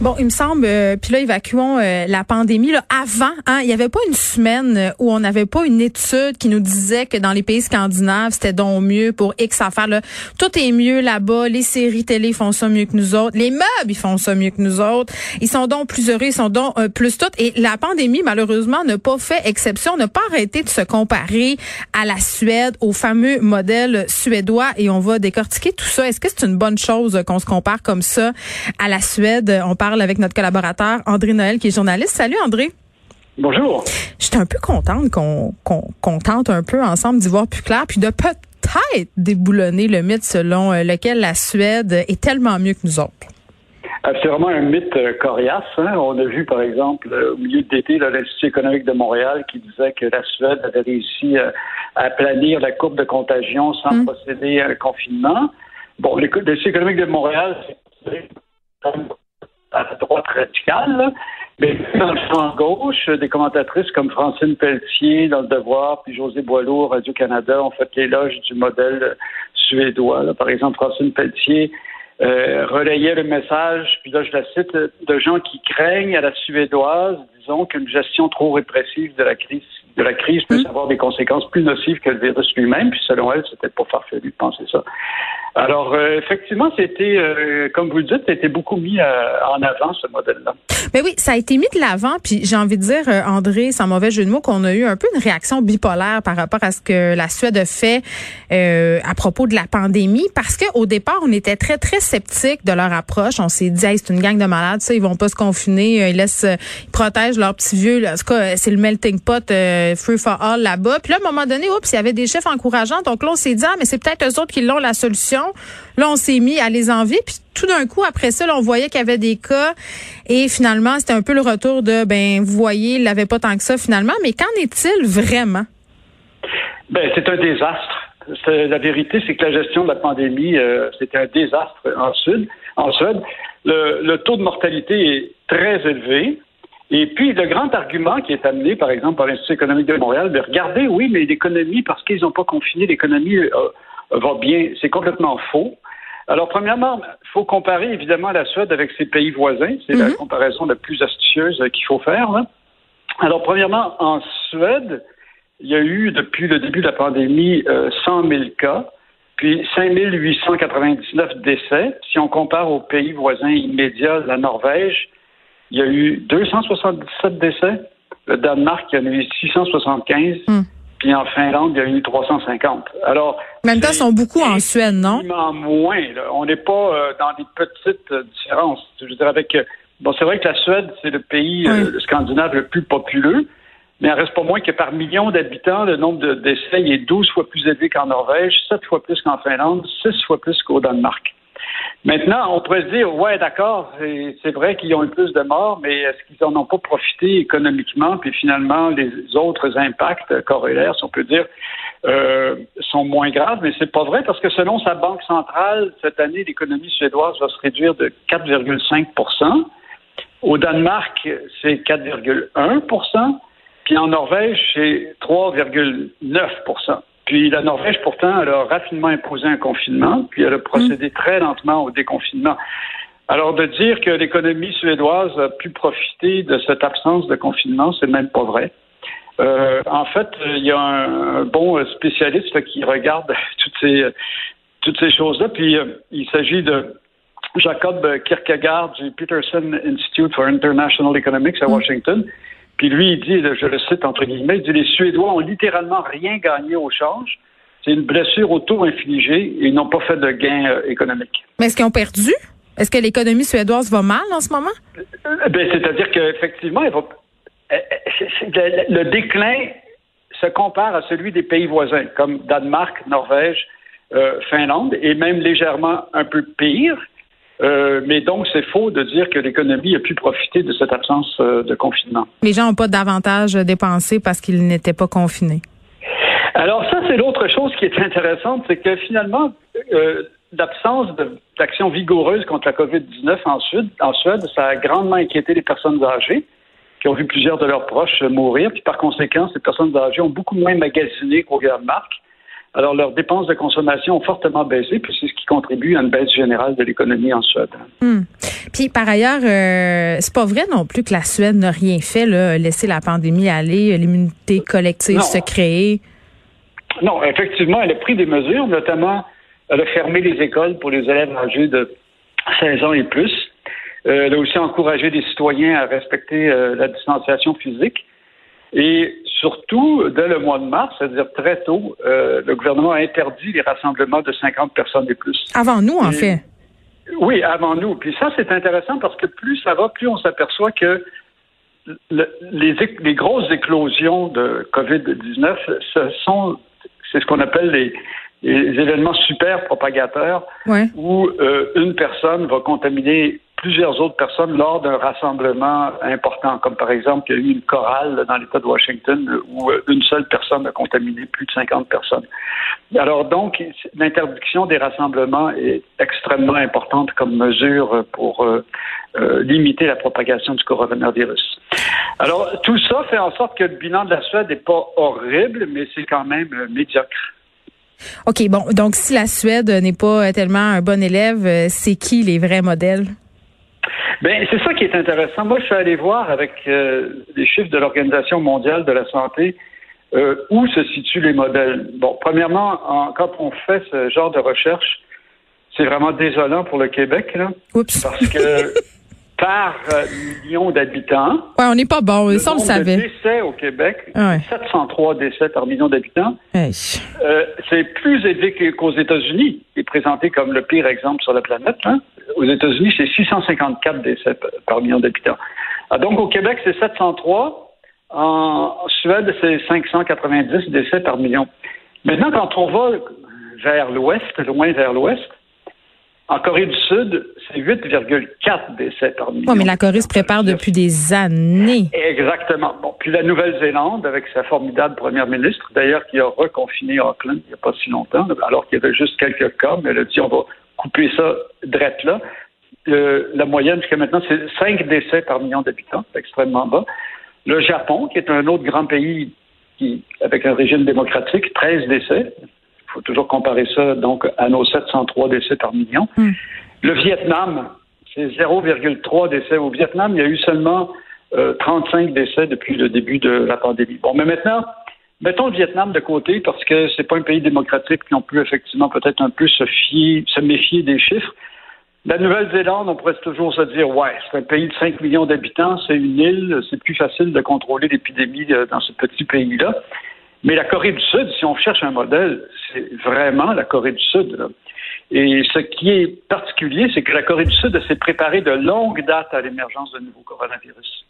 Bon, il me semble, euh, puis là, évacuons euh, la pandémie. Là, avant, hein, il n'y avait pas une semaine où on n'avait pas une étude qui nous disait que dans les pays scandinaves, c'était donc mieux pour X affaires. Là. Tout est mieux là-bas. Les séries télé font ça mieux que nous autres. Les meubles, ils font ça mieux que nous autres. Ils sont donc plus heureux, ils sont donc euh, plus tout. Et la pandémie, malheureusement, n'a pas fait exception, n'a pas arrêté de se comparer à la Suède, au fameux modèle suédois. Et on va décortiquer tout ça. Est-ce que c'est une bonne chose qu'on se compare comme ça à la Suède? On parle avec notre collaborateur André Noël, qui est journaliste. Salut André. Bonjour. J'étais un peu contente qu'on tente un peu ensemble d'y voir plus clair, puis de peut-être déboulonner le mythe selon euh, lequel la Suède est tellement mieux que nous autres. Euh, c'est vraiment un mythe euh, coriace. Hein. On a vu, par exemple, au milieu d'été, l'Institut économique de Montréal qui disait que la Suède avait réussi à planir la courbe de contagion sans mm. procéder à un confinement. Bon, l'Institut économique de Montréal, c'est à la droite radicale, mais dans le champ gauche, des commentatrices comme Francine Pelletier dans Le Devoir, puis José Boileau, Radio-Canada, ont fait l'éloge du modèle suédois. Par exemple, Francine Pelletier euh, relayait le message, puis là je la cite, de gens qui craignent à la suédoise, disons, qu'une gestion trop répressive de la crise de la crise puisse mmh. avoir des conséquences plus nocives que le virus lui-même, puis selon elle, c'était pas farfelu de penser ça. Alors, euh, effectivement, c'était, euh, comme vous le dites, c'était beaucoup mis euh, en avant, ce modèle-là. Mais oui, ça a été mis de l'avant, puis j'ai envie de dire, André, sans mauvais jeu de mots, qu'on a eu un peu une réaction bipolaire par rapport à ce que la Suède a fait à propos de la pandémie, parce qu'au départ, on était très, très sceptiques de leur approche. On s'est dit, hey, c'est une gang de malades, ça, ils vont pas se confiner, ils laissent, ils protègent leurs petits vieux. Là. En tout cas, c'est le melting pot free for all là-bas. Puis là, à un moment donné, oups, il y avait des chefs encourageants, donc là, on s'est dit, ah, mais c'est peut-être eux autres qui l'ont la solution. Là, on s'est mis à les envier. Puis tout d'un coup, après ça, on voyait qu'il y avait des cas. Et finalement, c'était un peu le retour de, ben, vous voyez, il n'avait pas tant que ça finalement. Mais qu'en est-il vraiment? Ben, c'est un désastre. La vérité, c'est que la gestion de la pandémie, euh, c'était un désastre en Sud. En Suède, le, taux de mortalité est très élevé. Et puis, le grand argument qui est amené, par exemple, par l'Institut économique de Montréal, de regarder, oui, mais l'économie, parce qu'ils n'ont pas confiné, l'économie euh, va bien. C'est complètement faux. Alors, premièrement, il faut comparer évidemment la Suède avec ses pays voisins. C'est la mhm. comparaison la plus astucieuse qu'il faut faire. Alors, premièrement, en Suède, il y a eu depuis le début de la pandémie 100 000 cas, puis 5 899 décès. Si on compare aux pays voisins immédiats, la Norvège, il y a eu 277 décès. Le Danemark, il y en a eu 675. Puis en Finlande, il y a eu 350. Alors. En même temps, ils sont beaucoup en Suède, non? moins. On n'est pas euh, dans des petites euh, différences. Je veux dire, avec. Euh, bon, c'est vrai que la Suède, c'est le pays scandinave le plus populeux, mais il reste pas moins que par million d'habitants, le nombre de décès est 12 fois plus élevé qu'en Norvège, 7 fois plus qu'en Finlande, 6 fois plus qu'au Danemark. Maintenant, on pourrait se dire, ouais, d'accord, c'est vrai qu'ils ont eu plus de morts, mais est-ce qu'ils n'en ont pas profité économiquement? Puis finalement, les autres impacts corollaires, si on peut dire, euh, sont moins graves, mais c'est pas vrai parce que selon sa banque centrale, cette année, l'économie suédoise va se réduire de 4,5% Au Danemark, c'est 4,1% puis en Norvège, c'est 3,9 puis la Norvège, pourtant, elle a rapidement imposé un confinement, puis elle a procédé mm. très lentement au déconfinement. Alors, de dire que l'économie suédoise a pu profiter de cette absence de confinement, c'est même pas vrai. Euh, en fait, il y a un, bon spécialiste qui regarde toutes ces, toutes ces choses-là, puis euh, il s'agit de Jacob Kierkegaard du Peterson Institute for International Economics à mm. Puis lui, il dit, je le cite entre guillemets, il dit les Suédois ont littéralement rien gagné au change. C'est une blessure auto-infligée et ils n'ont pas fait de gain euh, économique. Mais est-ce qu'ils ont perdu? Est-ce que l'économie suédoise va mal en ce moment? Euh, ben, c'est-à-dire qu'effectivement, euh, le déclin se compare à celui des pays voisins, comme Danemark, Norvège, Finlande, et même légèrement un peu pire. Euh, mais donc, c'est faux de dire que l'économie a pu profiter de cette absence euh, de confinement. Les gens n'ont pas davantage dépensé parce qu'ils n'étaient pas confinés. Alors ça, c'est l'autre chose qui est intéressante, c'est que finalement, euh, l'absence d'action vigoureuse contre la COVID-19 en Suède, en Suède, ça a grandement inquiété les personnes âgées. qui ont vu plusieurs de leurs proches mourir. Puis par conséquent, ces personnes âgées ont beaucoup moins magasiné grandes marques. Alors, leurs dépenses de consommation ont fortement baissé, puis c'est ce qui contribue à une baisse générale de l'économie en Suède. Hmm. Puis, par ailleurs, euh, c'est pas vrai non plus que la Suède n'a rien fait, là, laisser la pandémie aller, l'immunité collective se créer. Non, effectivement, elle a pris des mesures, notamment, elle a fermé les écoles pour les élèves âgés de 16 ans et plus. Euh, elle a aussi encouragé les citoyens à respecter euh, la distanciation physique. Et surtout, dès le mois de mars, c'est-à-dire très tôt, euh, le gouvernement a interdit les rassemblements de 50 personnes et plus. Avant nous, en fait. Oui, avant nous. Puis ça, c'est intéressant parce que plus ça va, plus on s'aperçoit que les, les, grosses éclosions de COVID-19, ce sont, c'est ce qu'on appelle les, les, événements super propagateurs, où euh, une personne va contaminer plusieurs autres personnes lors d'un rassemblement important, comme par exemple, il y a eu une chorale dans l'État de Washington où euh, une seule personne a contaminé plus de 50 personnes. Alors donc, l'interdiction des rassemblements est extrêmement importante comme mesure pour euh, euh, limiter la propagation du coronavirus. Alors, tout ça fait en sorte que le bilan de la Suède n'est pas horrible, mais c'est quand même médiocre. OK, bon, donc si la Suède n'est pas tellement un bon élève, c'est qui les vrais modèles? Ben c'est ça qui est intéressant. Moi, je suis allé voir avec euh, les chiffres de l'Organisation mondiale de la santé euh, où se situent les modèles. Bon, premièrement, quand on fait ce genre de recherche, c'est vraiment désolant pour le Québec, là, Oups. parce que par euh, million d'habitants. Ouais, on n'est pas bon, le ça on le savait. décès au Québec, ouais. 703 décès par million d'habitants. Hey. Euh, c'est plus élevé qu'aux États-Unis, est présenté comme le pire exemple sur la planète. Hein. Aux États-Unis, c'est 654 décès par million d'habitants. Ah, donc au Québec, c'est 703. En Suède, c'est 590 décès par million. Maintenant, quand on va vers l'ouest, loin vers l'ouest, en Corée du Sud, c'est 8,4 décès par million. Oui, mais la Corée se prépare depuis des années. Exactement. Bon, puis la Nouvelle-Zélande, avec sa formidable première ministre, d'ailleurs, qui a reconfiné Auckland il n'y a pas si longtemps, alors qu'il y avait juste quelques cas, mais elle a dit on va couper ça drette là. Euh, la moyenne jusqu'à maintenant, c'est 5 décès par million d'habitants, c'est extrêmement bas. Le Japon, qui est un autre grand pays qui, avec un régime démocratique, 13 décès. Il faut toujours comparer ça donc à nos 703 décès par million. Mm. Le Vietnam, c'est 0,3 décès. Au Vietnam, il y a eu seulement euh, 35 décès depuis le début de la pandémie. Bon, mais maintenant, mettons le Vietnam de côté parce que c'est pas un pays démocratique qui on peut effectivement peut-être un peu se fier, se méfier des chiffres. La Nouvelle-Zélande, on pourrait toujours se dire, ouais, c'est un pays de 5 millions d'habitants, c'est une île, c'est plus facile de contrôler l'épidémie euh, dans ce petit pays-là. Mais la Corée du Sud, si on cherche un modèle, c'est vraiment la Corée du Sud. Là. Et ce qui est particulier, c'est que la Corée du Sud s'est préparée de longue date à l'émergence d'un nouveau coronavirus.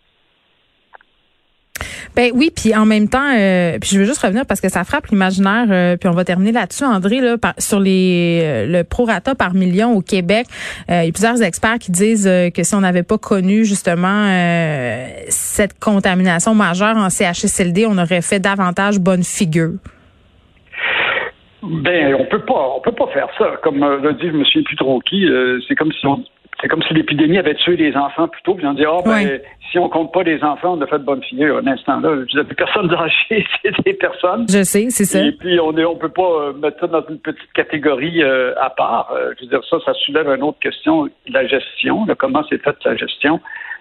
Ben oui, puis en même temps, euh, puis je veux juste revenir parce que ça frappe l'imaginaire, euh, puis on va terminer là-dessus, André, là, par, sur les euh, le prorata par million au Québec. Euh, il y a plusieurs experts qui disent euh, que si on n'avait pas connu justement euh, cette contamination majeure en CHSLD, on aurait fait davantage bonne figure. Ben, on peut pas, on peut pas faire ça. Comme l'a dit, qui. euh, c'est comme si on, c'est comme si l'épidémie avait tué les enfants plutôt. Puis on dit, oh, ben, si on compte pas les enfants, on a fait de bonne figure. Un instant là, je les personnes âgées, c'est des personnes. Je sais, c'est ça. Et puis on est, on peut pas euh, mettre ça dans une petite catégorie euh, à part. Euh, je veux dire, ça, ça soulève une autre question, la gestion, là, comment c'est fait la gestion.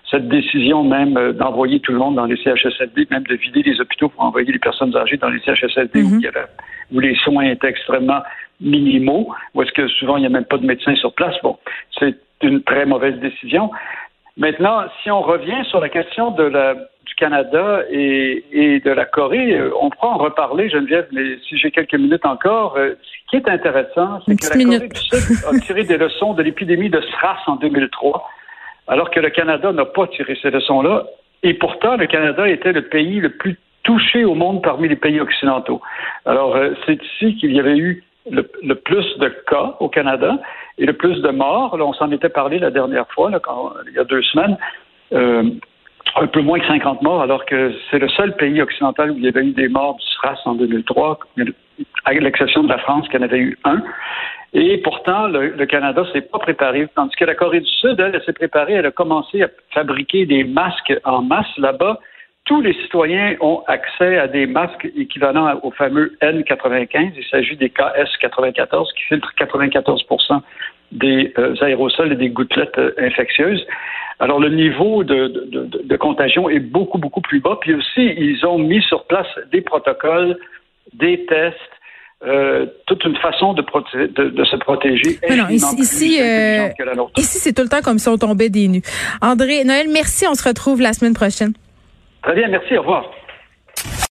Cette décision même euh, d'envoyer tout le monde dans les CHSLD, même de vider les hôpitaux pour envoyer les personnes âgées dans les CHSLD où, il y avait, où les soins étaient extrêmement minimaux, où est-ce que souvent il n'y a même pas de médecins sur place. Bon, c'est une très mauvaise décision. Maintenant, si on revient sur la question de la, du Canada et, et de la Corée, euh, on pourra en reparler, Geneviève, mais si j'ai quelques minutes encore, euh, ce qui est intéressant, c'est que la Corée minute. du Sud a tiré des leçons de l'épidémie de SRAS en 2003, alors que le Canada n'a pas tiré ces leçons-là. Et pourtant, le Canada était le pays le plus touché au monde parmi les pays occidentaux. Alors, euh, c'est ici qu'il y avait eu le, le plus de cas au Canada et le plus de morts. On s'en était parlé la dernière fois, il y a deux semaines. Euh, un peu moins que 50 morts, alors que c'est le seul pays occidental où il y avait eu des morts du SRAS en 2003, à l'exception de la France qui en avait eu un. Et pourtant, le, Canada s'est pas préparé, tandis que la Corée du Sud, elle s'est préparée, elle a commencé à fabriquer des masques en masse là-bas. Tous les citoyens ont accès à des masques équivalents au fameux N95. Il s'agit des KS94 qui filtrent 94 des euh, aérosols et des gouttelettes euh, infectieuses. Alors, le niveau de, de, contagion est beaucoup, beaucoup plus bas. Puis aussi, ils ont mis sur place des protocoles, des tests, euh, toute une façon de, de, se protéger. Non, ici, ici, ici c'est tout le temps comme si on tombait des nues. André, Noël, merci. On se retrouve la semaine prochaine. Très bien, merci. Au revoir.